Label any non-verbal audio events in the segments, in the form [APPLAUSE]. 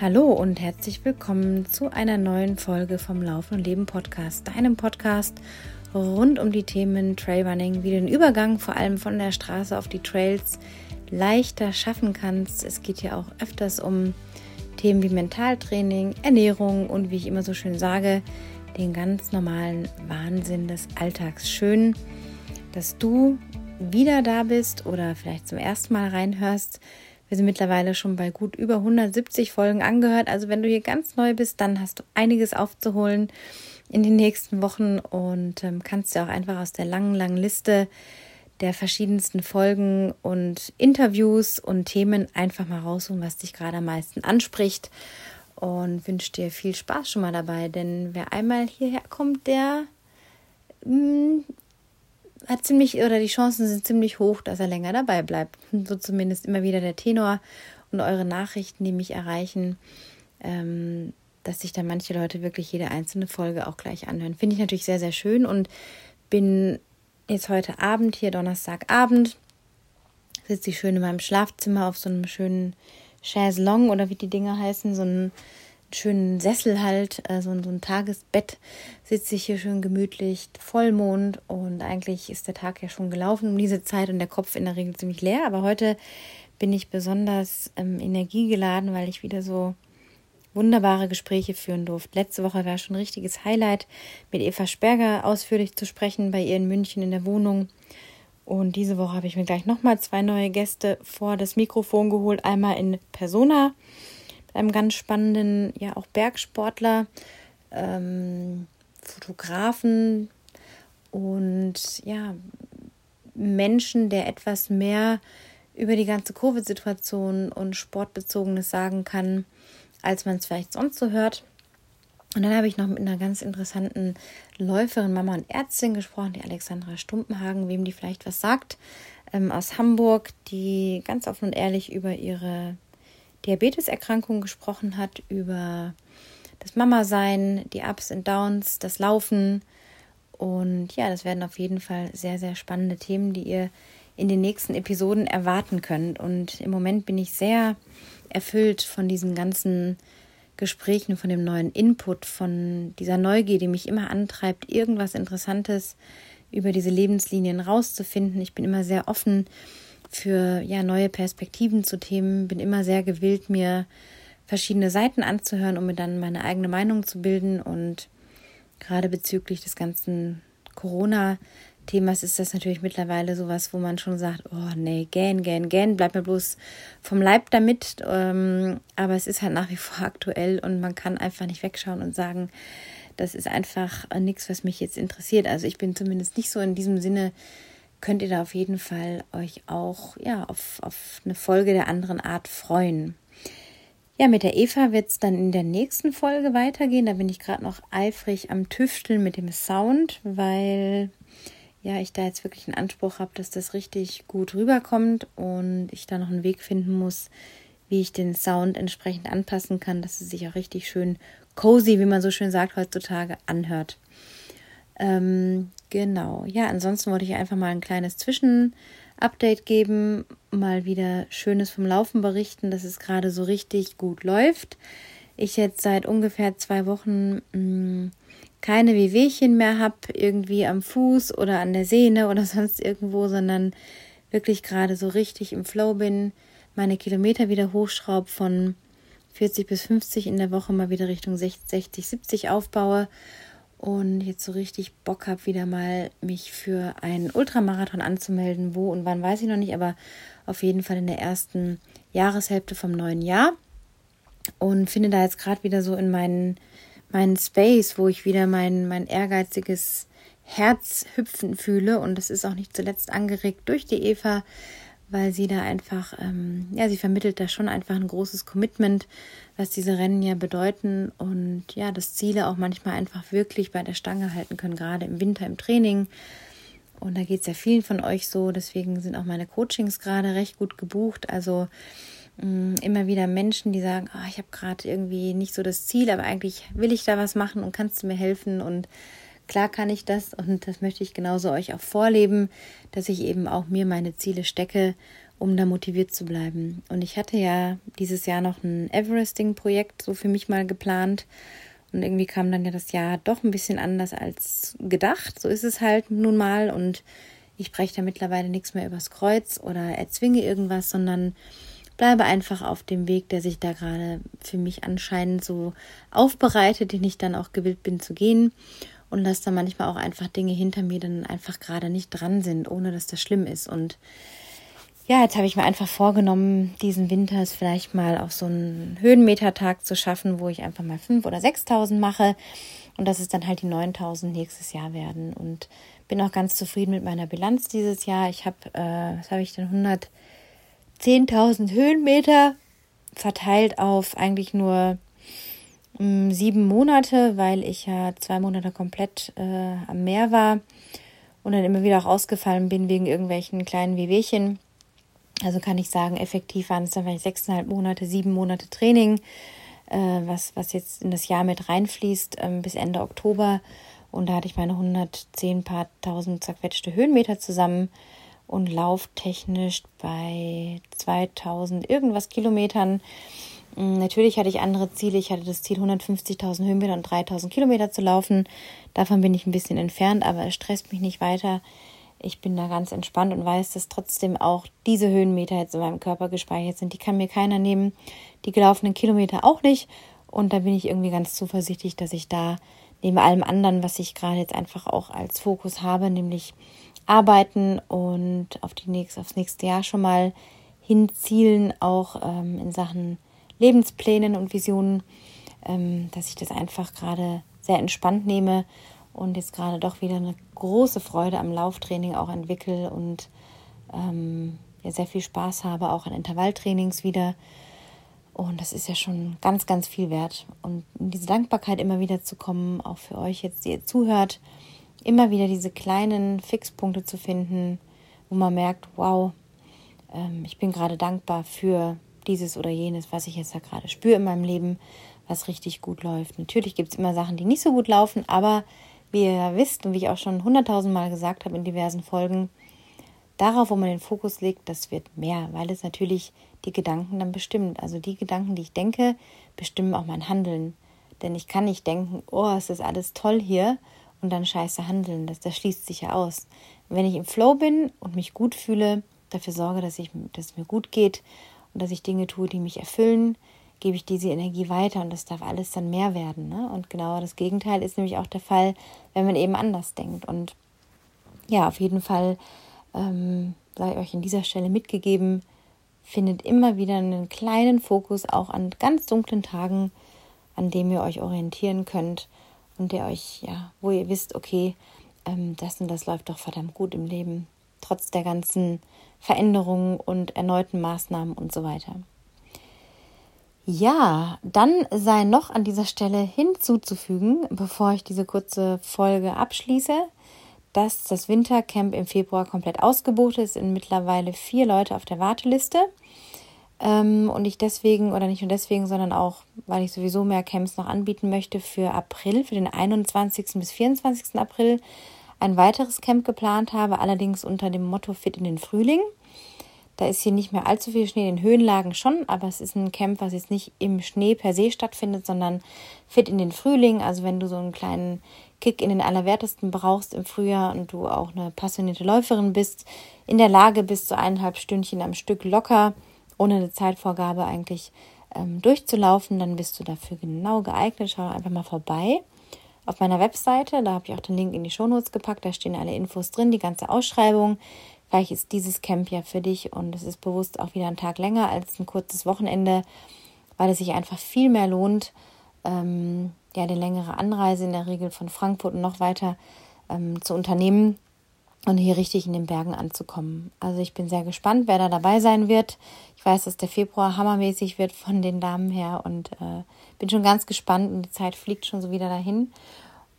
Hallo und herzlich willkommen zu einer neuen Folge vom Laufen und Leben Podcast, deinem Podcast rund um die Themen Trailrunning, wie du den Übergang vor allem von der Straße auf die Trails leichter schaffen kannst. Es geht ja auch öfters um Themen wie Mentaltraining, Ernährung und wie ich immer so schön sage, den ganz normalen Wahnsinn des Alltags. Schön, dass du wieder da bist oder vielleicht zum ersten Mal reinhörst. Wir sind mittlerweile schon bei gut über 170 Folgen angehört. Also wenn du hier ganz neu bist, dann hast du einiges aufzuholen in den nächsten Wochen und ähm, kannst ja auch einfach aus der langen, langen Liste der verschiedensten Folgen und Interviews und Themen einfach mal raussuchen, was dich gerade am meisten anspricht. Und wünsche dir viel Spaß schon mal dabei, denn wer einmal hierher kommt, der mh, mm, hat ziemlich, oder die Chancen sind ziemlich hoch, dass er länger dabei bleibt. [LAUGHS] So zumindest immer wieder der Tenor und eure Nachrichten, die mich erreichen, ähm, dass sich dann manche Leute wirklich jede einzelne Folge auch gleich anhören. Finde ich natürlich sehr, sehr schön und bin jetzt heute Abend hier, Donnerstagabend, sitze ich schön in meinem Schlafzimmer auf so einem schönen Chaiselong oder wie die Dinger heißen, so einem schönen Sessel halt, äh, so, so ein Tagesbett, sitze ich hier schön gemütlich, Vollmond und eigentlich ist der Tag ja schon gelaufen um diese Zeit und der Kopf in der Regel ziemlich leer, aber heute bin ich besonders ähm, energiegeladen, weil ich wieder so wunderbare Gespräche führen durfte. Letzte Woche war schon ein richtiges Highlight, mit Eva Sperger ausführlich zu sprechen bei ihr in München in der Wohnung. Und diese Woche habe ich mir gleich nochmal zwei neue Gäste vor das Mikrofon geholt. Einmal in Persona einem ganz spannenden, ja auch Bergsportler, ähm, Fotografen und ja, Menschen, der etwas mehr über die ganze Covid-Situation und Sportbezogenes sagen kann, als man es vielleicht sonst so hört. Und dann habe ich noch mit einer ganz interessanten Läuferin, Mama und Ärztin gesprochen, die Alexandra Stumpenhagen, wem die vielleicht was sagt, ähm, aus Hamburg, die ganz offen und ehrlich über ihre Diabeteserkrankung gesprochen hat, über das Mama-Sein, die Ups und Downs, das Laufen. Und ja, das werden auf jeden Fall sehr, sehr spannende Themen, die ihr in den nächsten Episoden erwarten könnt. Und im Moment bin ich sehr erfüllt von diesen ganzen Gesprächen, von dem neuen Input, von dieser Neugier, die mich immer antreibt, irgendwas Interessantes über diese Lebenslinien rauszufinden. Ich bin immer sehr offen für ja, neue Perspektiven zu Themen, bin immer sehr gewillt, mir verschiedene Seiten anzuhören, um mir dann meine eigene Meinung zu bilden. Und gerade bezüglich des ganzen Corona-Themas ist das natürlich mittlerweile sowas, wo man schon sagt, oh nee, gähn, gähn, gähn, bleib mir bloß vom Leib damit. Ähm, aber es ist halt nach wie vor [LAUGHS] aktuell und man kann einfach nicht wegschauen und sagen, das ist einfach nichts, was mich jetzt interessiert. Also ich bin zumindest nicht so in diesem Sinne könnt ihr da auf jeden Fall euch auch ja, auf, auf eine Folge der anderen Art freuen. Ja, mit der Eva wird es dann in der nächsten Folge weitergehen. Da bin ich gerade noch eifrig am Tüfteln mit dem Sound, weil ja, ich da jetzt wirklich einen Anspruch habe, dass das richtig gut rüberkommt und ich da noch einen Weg finden muss, wie ich den Sound entsprechend anpassen kann, dass es sich auch richtig schön cozy, wie man so schön sagt heutzutage, anhört. Ähm, genau. Ja, ansonsten wollte ich einfach mal ein kleines Zwischenupdate geben, mal wieder Schönes vom Laufen berichten, dass es gerade so richtig gut läuft. Ich jetzt seit ungefähr zwei Wochen mh, mm, keine Wehwehchen mehr habe, irgendwie am Fuß oder an der Sehne oder [LAUGHS] sonst irgendwo, sondern wirklich gerade so richtig im Flow bin, meine Kilometer wieder hochschraube von 40 bis 50 in der Woche mal wieder Richtung 60, 70 aufbaue und jetzt so richtig Bock habe, wieder mal mich für einen Ultramarathon anzumelden. Wo und wann weiß ich noch nicht, aber auf jeden Fall in der ersten Jahreshälfte vom neuen Jahr. Und finde da jetzt gerade wieder so in meinen, meinen Space, wo ich wieder mein, mein ehrgeiziges Herz hüpfen fühle. Und das ist auch nicht zuletzt angeregt durch die Eva, weil sie da einfach, ähm, ja, sie vermittelt da schon einfach ein großes Commitment, was diese Rennen ja bedeuten und ja, dass Ziele auch manchmal einfach wirklich bei der Stange halten können, gerade im Winter im Training. Und da geht es ja vielen von euch so, deswegen sind auch meine Coachings gerade recht gut gebucht. Also mh, mm, immer wieder Menschen, die sagen, oh, ich habe gerade irgendwie nicht so das Ziel, aber eigentlich will ich da was machen und kannst du mir helfen und Klar kann ich das und das möchte ich genauso euch auch vorleben, dass ich eben auch mir meine Ziele stecke um da motiviert zu bleiben. Und ich hatte ja dieses Jahr noch ein Everesting-Projekt so für mich mal geplant. Und irgendwie kam dann ja das Jahr doch ein bisschen anders als gedacht. So ist es halt nun mal. Und ich breche da mittlerweile nichts mehr übers Kreuz oder erzwinge irgendwas, sondern bleibe einfach auf dem Weg, der sich da gerade für mich anscheinend so aufbereitet, den ich dann auch gewillt bin zu gehen und lasse da manchmal auch einfach Dinge hinter mir, dann einfach gerade nicht dran sind, ohne dass das schlimm ist. Und ja, jetzt habe ich mir einfach vorgenommen, diesen Winter es vielleicht mal auf so einen Höhenmetertag zu schaffen, wo ich einfach mal 5.000 oder 6.000 mache und dass es dann halt die 9.000 nächstes Jahr werden. Und bin auch ganz zufrieden mit meiner Bilanz dieses Jahr. Ich habe, äh, was habe ich denn, 110.000 Höhenmeter verteilt auf eigentlich nur mm, sieben Monate, weil ich ja zwei Monate komplett äh, am Meer war und dann immer wieder auch ausgefallen bin wegen irgendwelchen kleinen Wehwehchen. Also kann ich sagen, effektiv waren es dann vielleicht sechseinhalb Monate, sieben Monate Training, äh, was, was jetzt in das Jahr mit reinfließt ähm, bis Ende Oktober. Und da hatte ich meine 110 paar tausend zerquetschte Höhenmeter zusammen und lauftechnisch bei 2000 irgendwas Kilometern. Mm, natürlich hatte ich andere Ziele. Ich hatte das Ziel, 150.000 Höhenmeter und 3000 Kilometer zu laufen. Davon bin ich ein bisschen entfernt, aber es stresst mich nicht weiter ich bin da ganz entspannt und weiß, dass trotzdem auch diese Höhenmeter jetzt in meinem Körper gespeichert sind. Die kann mir keiner nehmen, die gelaufenen Kilometer auch nicht. Und da bin ich irgendwie ganz zuversichtlich, dass ich da neben allem anderen, was ich gerade jetzt einfach auch als Fokus habe, nämlich arbeiten und auf die nächste, aufs nächste Jahr schon mal hinzielen, auch ähm, in Sachen Lebensplänen und Visionen, ähm, dass ich das einfach gerade sehr entspannt nehme und jetzt gerade doch wieder eine große Freude am Lauftraining auch entwickle und ähm, ja, sehr viel Spaß habe, auch an Intervalltrainings wieder. Und das ist ja schon ganz, ganz viel wert. Und in diese Dankbarkeit immer wieder zu kommen, auch für euch jetzt, die ihr zuhört, immer wieder diese kleinen Fixpunkte zu finden, wo man merkt, wow, ähm, ich bin gerade dankbar für dieses oder jenes, was ich jetzt da gerade spüre in meinem Leben, was richtig gut läuft. Natürlich gibt es immer Sachen, die nicht so gut laufen, aber wie ihr wisst und wie ich auch schon hunderttausend Mal gesagt habe in diversen Folgen, darauf, wo man den Fokus legt, das wird mehr, weil es natürlich die Gedanken dann bestimmt. Also die Gedanken, die ich denke, bestimmen auch mein Handeln. Denn ich kann nicht denken, oh, es ist alles toll hier und dann scheiße handeln. Das, das schließt sich ja aus. Wenn ich im Flow bin und mich gut fühle, dafür sorge, dass, ich, dass es mir gut geht und dass ich Dinge tue, die mich erfüllen, gebe ich diese Energie weiter und das darf alles dann mehr werden. Ne? Und genau das Gegenteil ist nämlich auch der Fall, wenn man eben anders denkt. Und ja, auf jeden Fall ähm, sei euch an dieser Stelle mitgegeben, findet immer wieder einen kleinen Fokus auch an ganz dunklen Tagen, an dem ihr euch orientieren könnt und der euch, ja, wo ihr wisst, okay, ähm, das und das läuft doch verdammt gut im Leben, trotz der ganzen Veränderungen und erneuten Maßnahmen und so weiter. Ja, dann sei noch an dieser Stelle hinzuzufügen, bevor ich diese kurze Folge abschließe, dass das Wintercamp im Februar komplett ausgebucht ist. Sind mittlerweile vier Leute auf der Warteliste. Ähm, und ich deswegen, oder nicht nur deswegen, sondern auch, weil ich sowieso mehr Camps noch anbieten möchte, für April, für den 21. bis 24. April ein weiteres Camp geplant habe, allerdings unter dem Motto Fit in den Frühling. Da ist hier nicht mehr allzu viel Schnee, in den Höhenlagen schon, aber es ist ein Camp, was jetzt nicht im Schnee per se stattfindet, sondern fit in den Frühling. Also wenn du so einen kleinen Kick in den Allerwertesten brauchst im Frühjahr und du auch eine passionierte Läuferin bist, in der Lage bist, so eineinhalb Stündchen am Stück locker, ohne eine Zeitvorgabe eigentlich ähm, durchzulaufen, dann bist du dafür genau geeignet. Schau einfach mal vorbei auf meiner Webseite. Da habe ich auch den Link in die Shownotes gepackt. Da stehen alle Infos drin, die ganze Ausschreibung. Vielleicht ist dieses Camp ja für dich und es ist bewusst auch wieder ein Tag länger als ein kurzes Wochenende, weil es sich einfach viel mehr lohnt, ähm, ja, die längere Anreise in der Regel von Frankfurt und noch weiter ähm, zu unternehmen und hier richtig in den Bergen anzukommen. Also ich bin sehr gespannt, wer da dabei sein wird. Ich weiß, dass der Februar hammermäßig wird von den Damen her und äh, bin schon ganz gespannt und die Zeit fliegt schon so wieder dahin.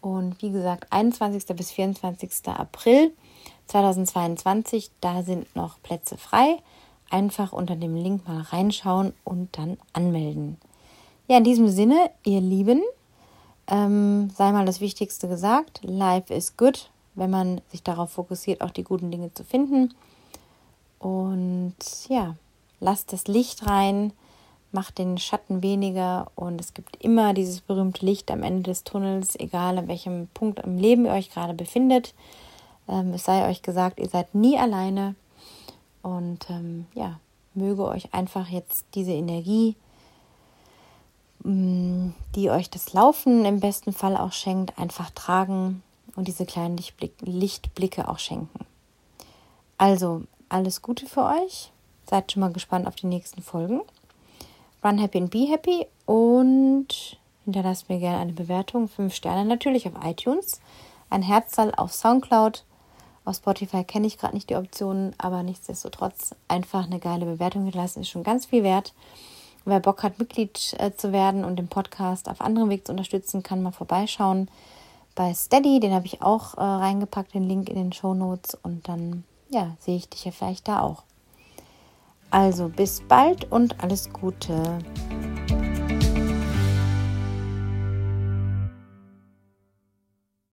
Und wie gesagt, 21. bis 24. April 2022. Da sind noch Plätze frei. Einfach unter dem Link mal reinschauen und dann anmelden. Ja, in diesem Sinne, ihr Lieben, ähm, sei mal das Wichtigste gesagt. Life is good, wenn man sich darauf fokussiert, auch die guten Dinge zu finden. Und ja, lasst das Licht rein, macht den Schatten weniger und es gibt immer dieses berühmte Licht am Ende des Tunnels, egal an welchem Punkt im Leben ihr euch gerade befindet. Ähm, es sei euch gesagt, ihr seid nie alleine und ähm, ja, möge euch einfach jetzt diese Energie, mm, die euch das Laufen im besten Fall auch schenkt, einfach tragen und diese kleinen Lichtblicke auch schenken. Also alles Gute für euch. Seid schon mal gespannt auf die nächsten Folgen. Run Happy and Be Happy und hinterlasst mir gerne eine Bewertung. Fünf Sterne natürlich auf iTunes. Ein Herzzahl auf Soundcloud. Auf Spotify kenne ich gerade nicht die Optionen, aber nichtsdestotrotz einfach eine geile Bewertung hinterlassen ist schon ganz viel wert. Wer Bock hat, Mitglied äh, zu werden und den Podcast auf anderem Weg zu unterstützen, kann mal vorbeischauen bei Steady. Den habe ich auch äh, reingepackt, den Link in den Show Notes. Und dann ja, sehe ich dich ja vielleicht da auch. Also bis bald und alles Gute.